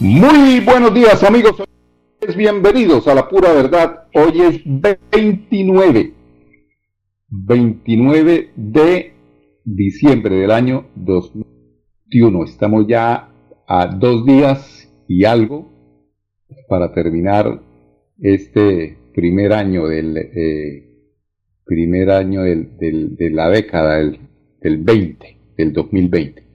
Muy buenos días amigos, bienvenidos a la pura verdad. Hoy es 29, 29 de diciembre del año 2021. Estamos ya a dos días y algo para terminar este primer año del eh, primer año del, de la década del, del 20, del 2020.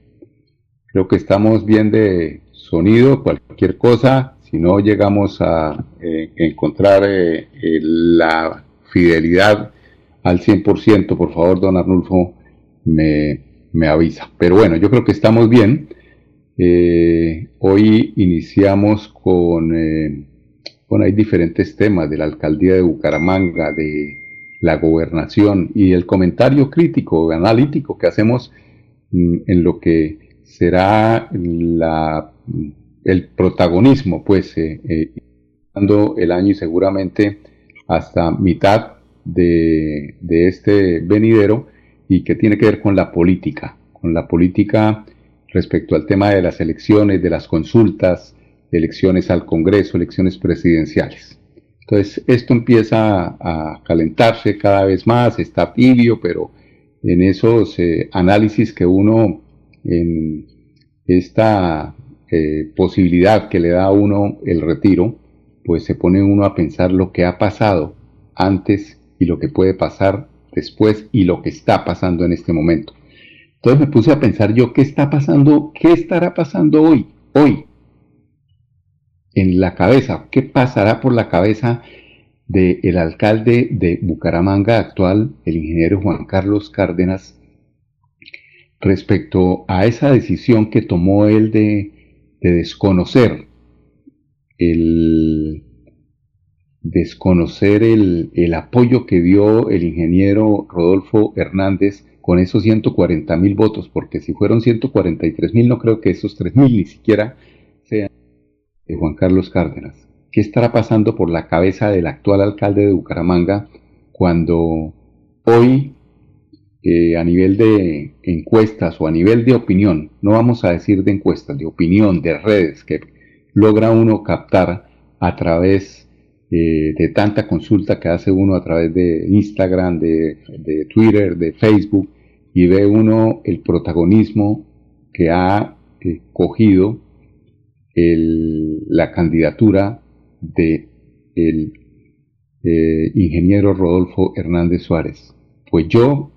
Creo que estamos bien de sonido, cualquier cosa, si no llegamos a eh, encontrar eh, la fidelidad al 100%, por favor, don Arnulfo, me, me, avisa. Pero bueno, yo creo que estamos bien. Eh, hoy iniciamos con, bueno, hay diferentes temas de la alcaldía de Bucaramanga, de la gobernación y el comentario crítico, analítico que hacemos mm, en lo que será la el protagonismo, pues, eh, eh el año y seguramente hasta mitad de, este venidero y que tiene que ver con la política, con la política respecto al tema de las elecciones, de las consultas, elecciones al Congreso, elecciones presidenciales. Entonces, esto empieza a calentarse cada vez más, está tibio, pero en esos eh, análisis que uno en esta eh, posibilidad que le da a uno el retiro, pues se pone uno a pensar lo que ha pasado antes y lo que puede pasar después y lo que está pasando en este momento. Entonces me puse a pensar yo qué está pasando, qué estará pasando hoy, hoy, en la cabeza, qué pasará por la cabeza del alcalde de Bucaramanga actual, el ingeniero Juan Carlos Cárdenas, respecto a esa decisión que tomó él de de desconocer el desconocer el, apoyo que dio el ingeniero Rodolfo Hernández con esos 140 mil votos, porque si fueron 143 mil, no creo que esos 3 mil ni siquiera sean de Juan Carlos Cárdenas. ¿Qué estará pasando por la cabeza del actual alcalde de Bucaramanga cuando hoy a nivel de encuestas o a nivel de opinión, no vamos a decir de encuestas, de opinión, de redes que logra uno captar a través eh, de tanta consulta que hace uno a través de Instagram, de, Twitter, de Facebook, y ve uno el protagonismo que ha eh, cogido la candidatura de el eh, ingeniero Rodolfo Hernández Suárez. Pues yo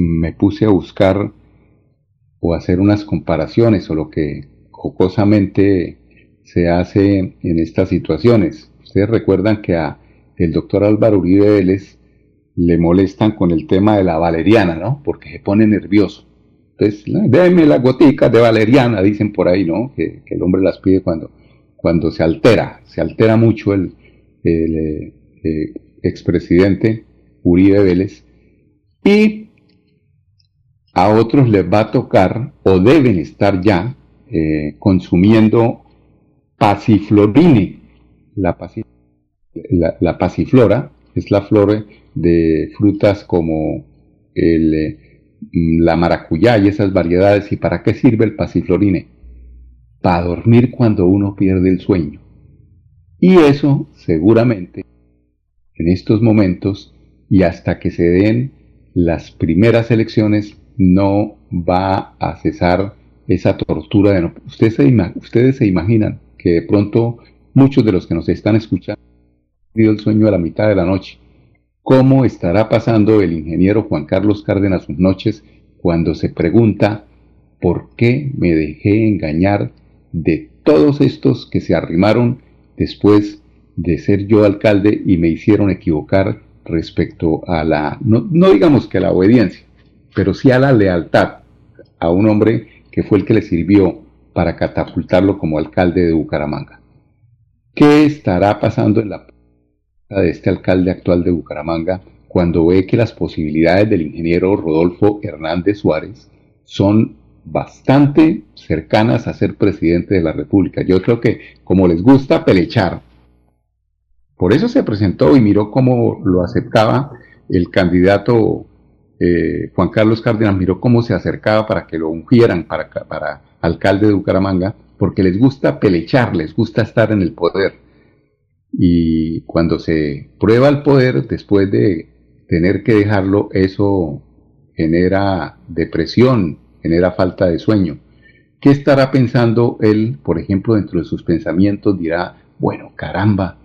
me puse a buscar o hacer unas comparaciones o lo que jocosamente se hace en estas situaciones. Ustedes recuerdan que a el doctor Álvaro Uribe Vélez le molestan con el tema de la valeriana, ¿no? Porque se pone nervioso. Entonces, déme las goticas de valeriana, dicen por ahí, ¿no? Que, el hombre las pide cuando, cuando se altera, se altera mucho el, el eh, expresidente Uribe Vélez. Y a otros les va a tocar o deben estar ya eh, consumiendo pasiflorine. La, la, pasiflora es la flor de frutas como eh, la maracuyá y esas variedades. ¿Y para qué sirve el pasiflorine? Para dormir cuando uno pierde el sueño. Y eso seguramente en estos momentos y hasta que se den las primeras elecciones no va a cesar esa tortura. De ustedes, se ustedes se imaginan que de pronto muchos de los que nos están escuchando han el sueño a la mitad de la noche. ¿Cómo estará pasando el ingeniero Juan Carlos Cárdenas sus noches cuando se pregunta por qué me dejé engañar de todos estos que se arrimaron después de ser yo alcalde y me hicieron equivocar respecto a la, no, no digamos que a la obediencia, pero sí a la lealtad a un hombre que fue el que le sirvió para catapultarlo como alcalde de Bucaramanga. ¿Qué estará pasando en la de este alcalde actual de Bucaramanga cuando ve que las posibilidades del ingeniero Rodolfo Hernández Suárez son bastante cercanas a ser presidente de la República? Yo creo que como les gusta pelechar, por eso se presentó y miró cómo lo aceptaba el candidato eh, Juan Carlos Cárdenas, miró cómo se acercaba para que lo ungieran para, para alcalde de Bucaramanga, porque les gusta pelechar, les gusta estar en el poder. Y cuando se prueba el poder, después de tener que dejarlo, eso genera depresión, genera falta de sueño. ¿Qué estará pensando él, por ejemplo, dentro de sus pensamientos? Dirá, bueno, caramba,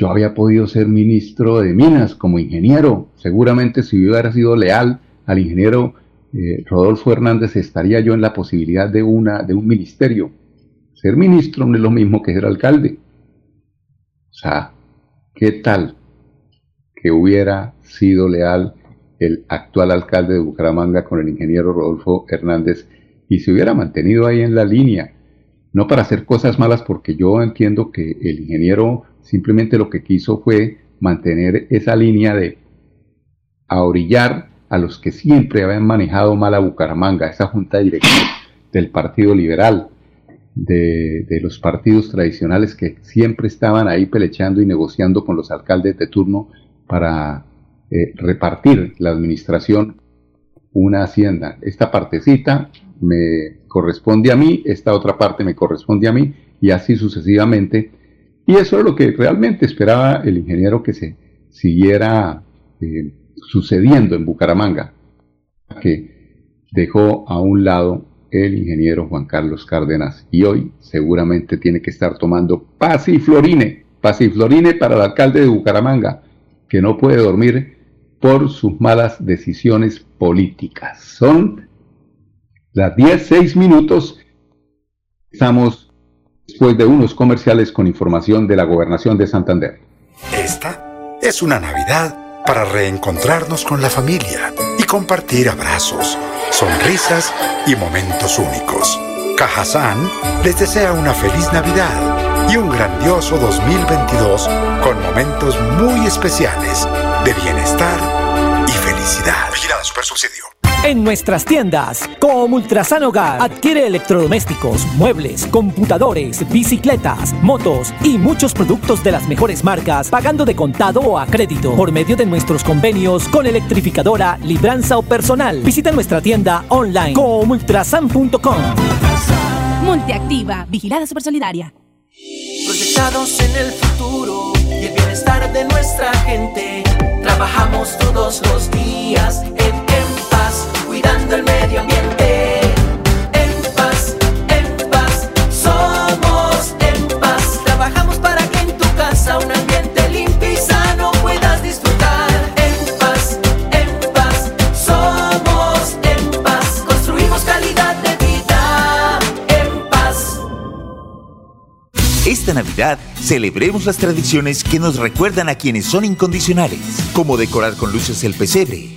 yo había podido ser ministro de Minas como ingeniero. Seguramente si hubiera sido leal al ingeniero eh, Rodolfo Hernández, estaría yo en la posibilidad de, una, de un ministerio. Ser ministro no es lo mismo que ser alcalde. O sea, ¿qué tal que hubiera sido leal el actual alcalde de Bucaramanga con el ingeniero Rodolfo Hernández y se hubiera mantenido ahí en la línea? no para hacer cosas malas, porque yo entiendo que el ingeniero simplemente lo que quiso fue mantener esa línea de ahorillar a los que siempre habían manejado mal a Bucaramanga, esa junta directiva del Partido Liberal, de, los partidos tradicionales que siempre estaban ahí pelechando y negociando con los alcaldes de turno para eh, repartir la administración una hacienda. Esta partecita me corresponde a mí, esta otra parte me corresponde a mí, y así sucesivamente. Y eso es lo que realmente esperaba el ingeniero que se siguiera eh, sucediendo en Bucaramanga, que dejó a un lado el ingeniero Juan Carlos Cárdenas y hoy seguramente tiene que estar tomando pasiflorine, pasiflorine para el alcalde de Bucaramanga, que no puede dormir por sus malas decisiones políticas. Son las 10, 6 minutos. Estamos después de unos comerciales con información de la gobernación de Santander. Esta es una Navidad para reencontrarnos con la familia y compartir abrazos, sonrisas y momentos únicos. Cajazán les desea una feliz Navidad y un grandioso 2022 con momentos muy especiales de bienestar y felicidad. Vigilado Super Subsidio. En nuestras tiendas, como Ultrasan Hogar, adquiere electrodomésticos, muebles, computadores, bicicletas, motos y muchos productos de las mejores marcas, pagando de contado o a crédito por medio de nuestros convenios con electrificadora, libranza o personal. Visita nuestra tienda online comultrasan.com. Multiactiva, vigilada super solidaria. Proyectados en el futuro y el bienestar de nuestra gente, trabajamos todos los días en cuidando el medio ambiente. En paz, en paz, somos en paz. Trabajamos para que en tu casa un ambiente limpio y sano puedas disfrutar. En paz, en paz, somos en paz. Construimos calidad de vida. En paz. Esta Navidad celebremos las tradiciones que nos recuerdan a quienes son incondicionales, como decorar con luces el pesebre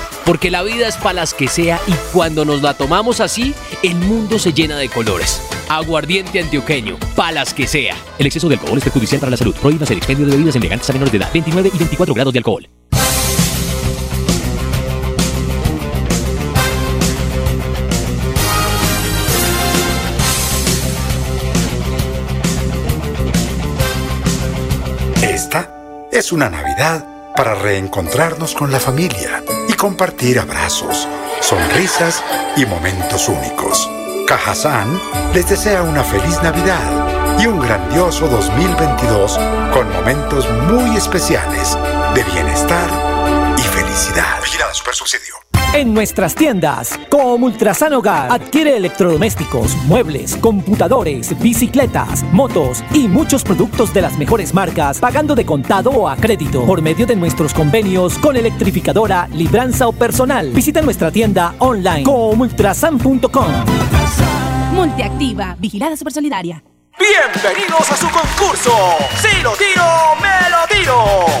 porque la vida es para las que sea y cuando nos la tomamos así, el mundo se llena de colores. Aguardiente antioqueño, palas que sea. El exceso de alcohol es perjudicial para la salud. Prohíbas el expendio de bebidas elegantes a menores de edad. 29 y 24 grados de alcohol. Esta es una Navidad para reencontrarnos con la familia compartir abrazos, sonrisas y momentos únicos. Cajazán les desea una feliz Navidad y un grandioso 2022 con momentos muy especiales de bienestar y felicidad. Vigilada Super Subsidio. En nuestras tiendas, como Ultrasan Hogar, adquiere electrodomésticos, muebles, computadores, bicicletas, motos y muchos productos de las mejores marcas, pagando de contado o a crédito por medio de nuestros convenios con electrificadora, libranza o personal. Visita nuestra tienda online comultrasan.com. Multiactiva, vigilada super solidaria. Bienvenidos a su concurso. Si lo tiro, me lo tiro.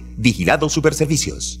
Vigilado Superservicios.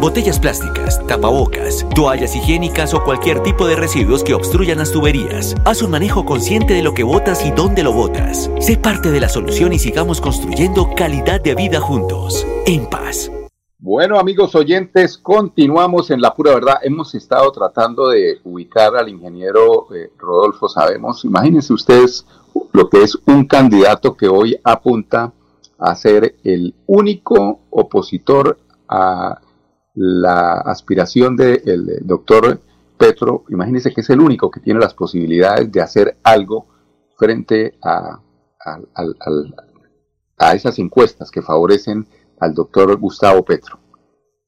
botellas plásticas, tapabocas, toallas higiénicas o cualquier tipo de residuos que obstruyan las tuberías. Haz un manejo consciente de lo que botas y dónde lo botas. Sé parte de la solución y sigamos construyendo calidad de vida juntos. En paz. Bueno, amigos oyentes, continuamos en la pura verdad. Hemos estado tratando de ubicar al ingeniero eh, Rodolfo Sabemos. Imagínense ustedes lo que es un candidato que hoy apunta a ser el único opositor a la aspiración del doctor Petro. Imagínense que es el único que tiene las posibilidades de hacer algo frente a, a, al- a esas encuestas que favorecen al doctor Gustavo Petro.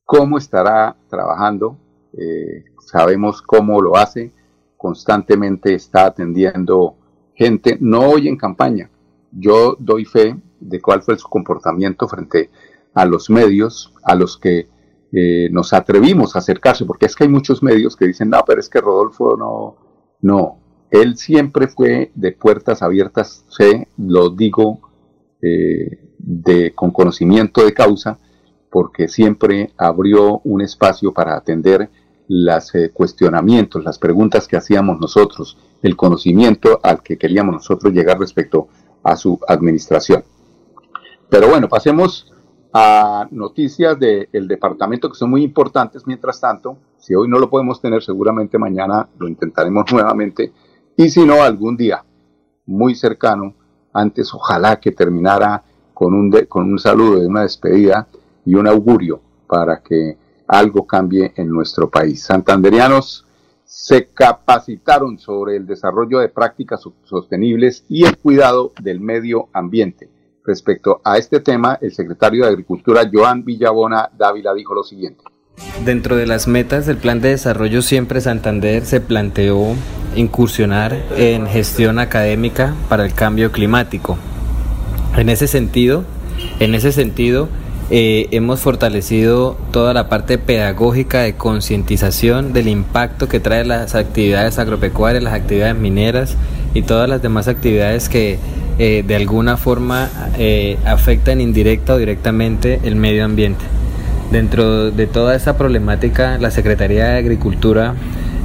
¿Cómo estará trabajando? Eh, sabemos cómo lo hace. Constantemente está atendiendo gente, no hoy en campaña. Yo doy fe de cuál fue su comportamiento frente a los medios a los que eh, nos atrevimos a acercarse, porque es que hay muchos medios que dicen, no, pero es que Rodolfo no, no, él siempre fue de puertas abiertas, sé, lo digo eh, de, con conocimiento de causa, porque siempre abrió un espacio para atender los cuestionamientos, las preguntas que hacíamos nosotros, el conocimiento al que queríamos nosotros llegar respecto a su administración. Pero bueno, pasemos a noticias del departamento que son muy importantes. Mientras tanto, si hoy no lo podemos tener, seguramente mañana lo intentaremos nuevamente. Y si no, algún día muy cercano, antes ojalá que terminara con un, de- con un saludo de una despedida y un augurio para que algo cambie en nuestro país. Santanderianos se capacitaron sobre el desarrollo de prácticas so- sostenibles y el cuidado del medio ambiente. Respecto a este tema, el secretario de Agricultura, Joan Villabona Dávila, dijo lo siguiente. Dentro de las metas del Plan de Desarrollo Siempre Santander se planteó incursionar en gestión académica para el cambio climático. En ese sentido, en ese sentido eh, hemos fortalecido toda la parte pedagógica de concientización del impacto que trae las actividades agropecuarias, las actividades mineras y todas las demás actividades que eh, de alguna forma eh, afectan indirecta o directamente el medio ambiente. Dentro de toda esta problemática, la Secretaría de Agricultura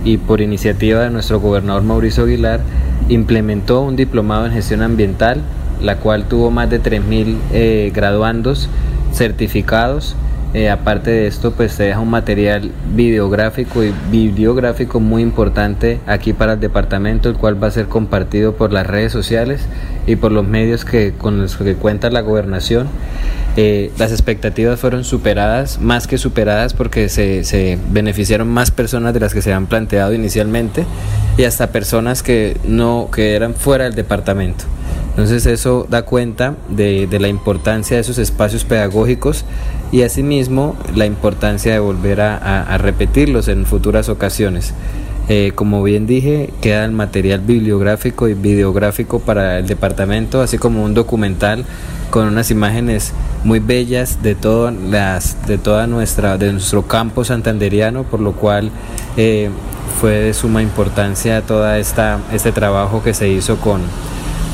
y por iniciativa de nuestro gobernador Mauricio Aguilar implementó un diplomado en gestión ambiental, la cual tuvo más de 3.000 eh, graduandos certificados. Eh, aparte de esto, pues se deja un material videográfico y bibliográfico muy importante aquí para el departamento, el cual va a ser compartido por las redes sociales y por los medios que, con los que cuenta la gobernación. Eh, las expectativas fueron superadas, más que superadas, porque se, se, beneficiaron más personas de las que se habían planteado inicialmente y hasta personas que no que eran fuera del departamento. Entonces eso da cuenta de, la importancia de esos espacios pedagógicos y asimismo la importancia de volver a, repetirlos en futuras ocasiones. Eh, como bien dije, queda el material bibliográfico y videográfico para el departamento, así como un documental con unas imágenes muy bellas de todas las de toda nuestra de nuestro campo santanderiano, por lo cual eh, fue de suma importancia toda esta este trabajo que se hizo con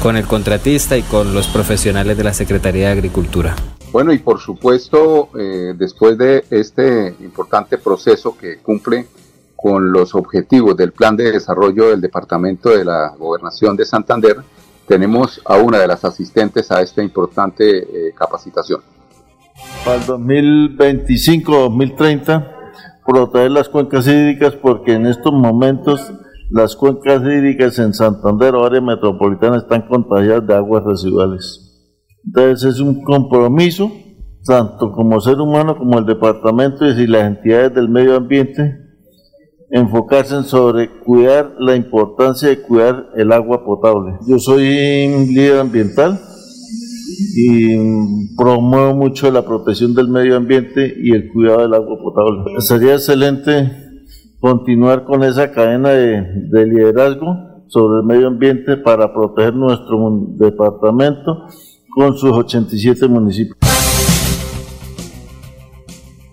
con el contratista y con los profesionales de la Secretaría de Agricultura. Bueno, y por supuesto, eh, después de este importante proceso que cumple con los objetivos del plan de desarrollo del Departamento de la Gobernación de Santander, tenemos a una de las asistentes a esta importante eh, capacitación. Para el 2025-2030, proteger las cuencas hídricas porque en estos momentos las cuencas hídricas en Santander o área metropolitana están contagiadas de aguas residuales. Entonces es un compromiso, tanto como ser humano como el departamento y las entidades del medio ambiente, enfocarse en sobre cuidar la importancia de cuidar el agua potable. Yo soy líder ambiental y promuevo mucho la protección del medio ambiente y el cuidado del agua potable. Sería excelente continuar con esa cadena de, de, liderazgo sobre el medio ambiente para proteger nuestro departamento con sus 87 municipios.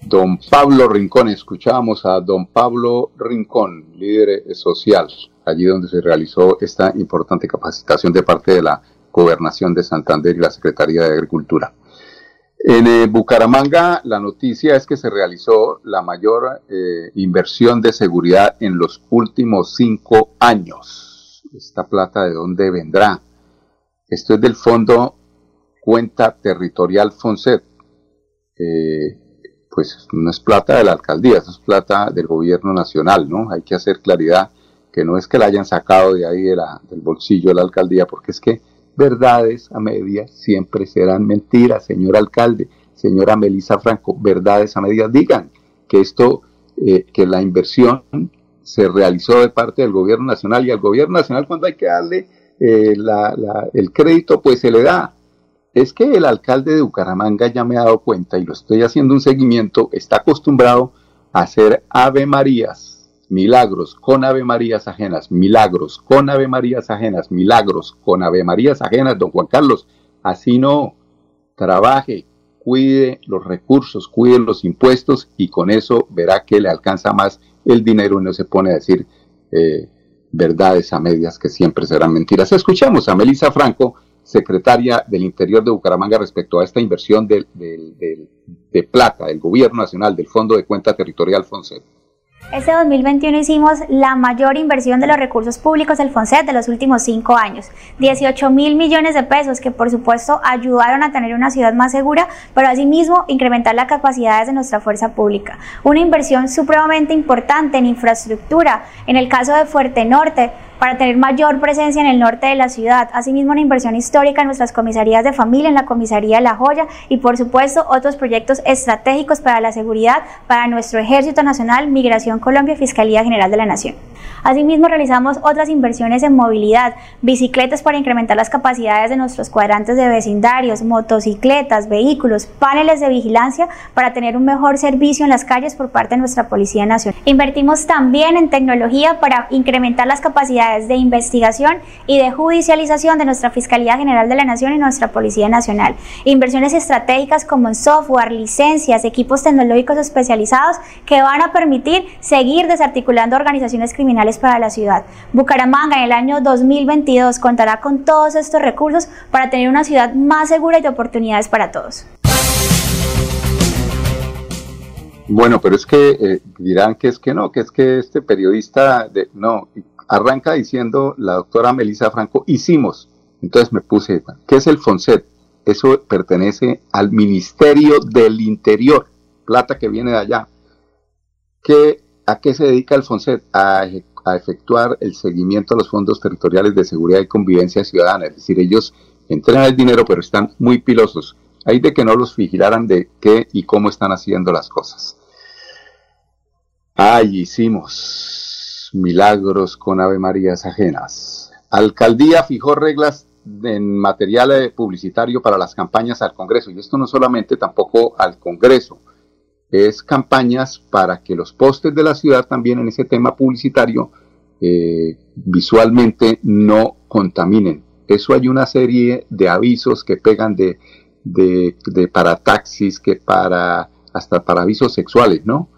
Don Pablo Rincón, escuchábamos a don Pablo Rincón, líder social, allí donde se realizó esta importante capacitación de parte de la Gobernación de Santander y la Secretaría de Agricultura. En eh, Bucaramanga la noticia es que se realizó la mayor eh, inversión de seguridad en los últimos cinco años. ¿Esta plata de dónde vendrá? Esto es del Fondo Cuenta Territorial FONSET. Eh, pues no es plata de la alcaldía, eso es plata del gobierno nacional, ¿no? Hay que hacer claridad que no es que la hayan sacado de ahí de la, del bolsillo de la alcaldía, porque es que verdades a medias siempre serán mentiras, señor alcalde, señora Melisa Franco, verdades a medias. Digan que esto, eh, que la inversión se realizó de parte del gobierno nacional y al gobierno nacional cuando hay que darle eh, la, el crédito, pues se le da. Es que el alcalde de Bucaramanga ya me ha dado cuenta y lo estoy haciendo un seguimiento, está acostumbrado a hacer Ave Marías milagros con Ave Marías ajenas, milagros con Ave Marías ajenas, milagros con Ave Marías ajenas, don Juan Carlos, así no, trabaje, cuide los recursos, cuide los impuestos y con eso verá que le alcanza más el dinero y no se pone a decir eh, verdades a medias que siempre serán mentiras. Escuchamos a Melissa Franco, secretaria del Interior de Bucaramanga, respecto a esta inversión de, plata del Gobierno Nacional, del Fondo de Cuenta Territorial FONSET. Este 2021 hicimos la mayor inversión de los recursos públicos del FONSET de los últimos cinco años. 18 mil millones de pesos que por supuesto ayudaron a tener una ciudad más segura, pero asimismo incrementar las capacidades de nuestra fuerza pública. Una inversión supremamente importante en infraestructura. En el caso de Fuerte Norte, para tener mayor presencia en el norte de la ciudad. Asimismo, una inversión histórica en nuestras comisarías de familia, en la comisaría La Joya y, por supuesto, otros proyectos estratégicos para la seguridad, para nuestro Ejército Nacional, Migración Colombia y Fiscalía General de la Nación. Asimismo, realizamos otras inversiones en movilidad, bicicletas para incrementar las capacidades de nuestros cuadrantes de vecindarios, motocicletas, vehículos, paneles de vigilancia para tener un mejor servicio en las calles por parte de nuestra Policía Nacional. Invertimos también en tecnología para incrementar las capacidades de investigación y de judicialización de nuestra Fiscalía General de la Nación y nuestra Policía Nacional. Inversiones estratégicas como en software, licencias, equipos tecnológicos especializados que van a permitir seguir desarticulando organizaciones criminales para la ciudad. Bucaramanga en el año 2022 contará con todos estos recursos para tener una ciudad más segura y de oportunidades para todos. Bueno, pero es que eh, dirán que es que no, que es que este periodista, no, arranca diciendo la doctora Melissa Franco, hicimos. Entonces me puse, ¿qué es el FONSET? Eso pertenece al Ministerio del Interior, plata que viene de allá. ¿Qué, ¿A qué se dedica el FONSET? A, efectuar el seguimiento a los fondos territoriales de seguridad y convivencia ciudadana. Es decir, ellos entrenan el dinero, pero están muy pilosos. Hay de que no los vigilaran de qué y cómo están haciendo las cosas. Ay, hicimos milagros con Ave Marías ajenas. Alcaldía fijó reglas en material publicitario para las campañas al Congreso. Y esto no solamente tampoco al Congreso, es campañas para que los postes de la ciudad también en ese tema publicitario eh, visualmente no contaminen. Eso hay una serie de avisos que pegan de de, de, para taxis que para hasta para avisos sexuales, ¿no?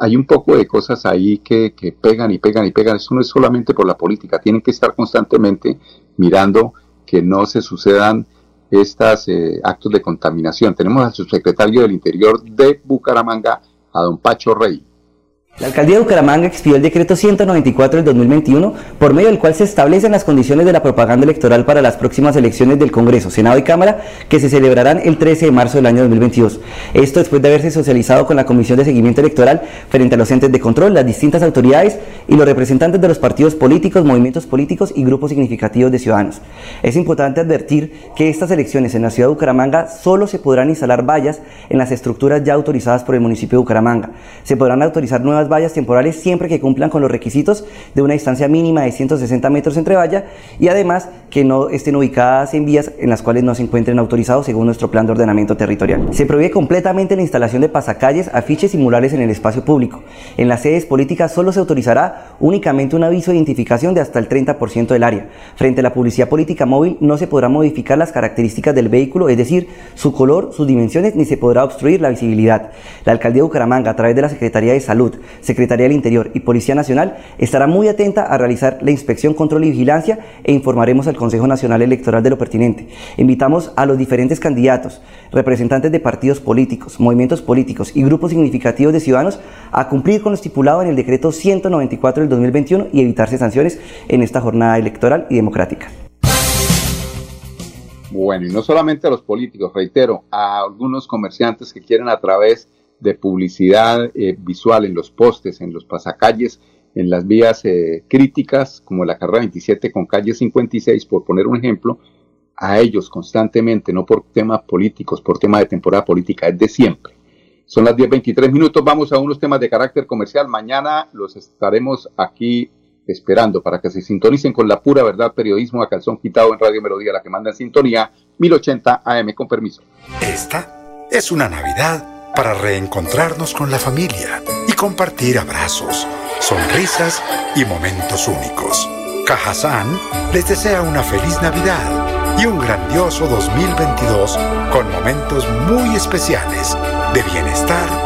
Hay un poco de cosas ahí que, que, pegan y pegan y pegan. Eso no es solamente por la política, tienen que estar constantemente mirando que no se sucedan estos eh, actos de contaminación. Tenemos al subsecretario del Interior de Bucaramanga, a don Pacho Rey. La alcaldía de Bucaramanga expidió el decreto 194 del 2021, por medio del cual se establecen las condiciones de la propaganda electoral para las próximas elecciones del Congreso, Senado y Cámara, que se celebrarán el 13 de marzo del año 2022. Esto después de haberse socializado con la Comisión de Seguimiento Electoral frente a los entes de control, las distintas autoridades y los representantes de los partidos políticos, movimientos políticos y grupos significativos de ciudadanos. Es importante advertir que estas elecciones en la ciudad de Bucaramanga solo se podrán instalar vallas en las estructuras ya autorizadas por el municipio de Bucaramanga. Se podrán autorizar nuevas vallas temporales siempre que cumplan con los requisitos de una distancia mínima de 160 metros entre valla y además que no estén ubicadas en vías en las cuales no se encuentren autorizados según nuestro plan de ordenamiento territorial. Se prohíbe completamente la instalación de pasacalles, afiches y murales en el espacio público. En las sedes políticas solo se autorizará únicamente un aviso de identificación de hasta el 30% del área. Frente a la publicidad política móvil no se podrá modificar las características del vehículo, es decir, su color, sus dimensiones, ni se podrá obstruir la visibilidad. La alcaldía de Bucaramanga, a través de la Secretaría de Salud, Secretaría del Interior y Policía Nacional estará muy atenta a realizar la inspección, control y vigilancia e informaremos al Consejo Nacional Electoral de lo pertinente. Invitamos a los diferentes candidatos, representantes de partidos políticos, movimientos políticos y grupos significativos de ciudadanos a cumplir con lo estipulado en el decreto 194 del 2021 y evitarse sanciones en esta jornada electoral y democrática. Bueno, y no solamente a los políticos, reitero, a algunos comerciantes que quieren a través de publicidad eh, visual en los postes, en los pasacalles, en las vías eh, críticas, como la carrera 27 con calle 56, por poner un ejemplo, a ellos constantemente, no por temas políticos, por tema de temporada política, es de siempre. Son las 10.23 minutos, vamos a unos temas de carácter comercial. Mañana los estaremos aquí esperando para que se sintonicen con la pura verdad periodismo a calzón quitado en Radio Melodía, la que manda en sintonía 1080 AM, con permiso. Esta es una Navidad para reencontrarnos con la familia y compartir abrazos, sonrisas y momentos únicos. Cajazán les desea una feliz Navidad y un grandioso 2022 con momentos muy especiales de bienestar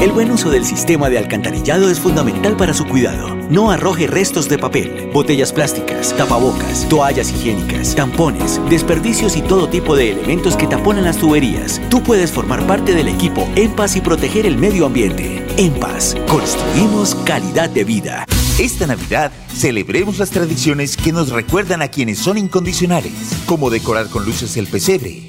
El buen uso del sistema de alcantarillado es fundamental para su cuidado. No arroje restos de papel, botellas plásticas, tapabocas, toallas higiénicas, tampones, desperdicios y todo tipo de elementos que taponan las tuberías. Tú puedes formar parte del equipo En Paz y proteger el medio ambiente. En Paz, construimos calidad de vida. Esta Navidad celebremos las tradiciones que nos recuerdan a quienes son incondicionales, como decorar con luces el pesebre,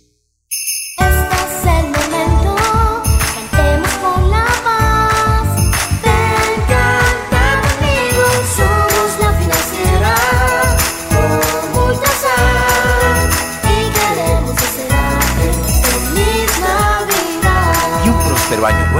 Un próspero año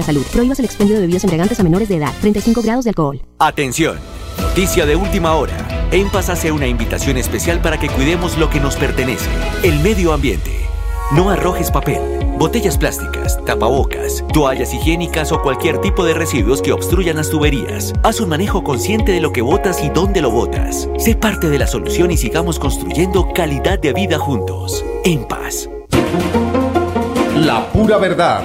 la salud. Prohíbas el expendio de bebidas embriagantes a menores de edad. 35 grados de alcohol. Atención, noticia de última hora. En Paz hace una invitación especial para que cuidemos lo que nos pertenece, el medio ambiente. No arrojes papel, botellas plásticas, tapabocas, toallas higiénicas o cualquier tipo de residuos que obstruyan las tuberías. Haz un manejo consciente de lo que botas y dónde lo botas. Sé parte de la solución y sigamos construyendo calidad de vida juntos. En paz. La pura verdad.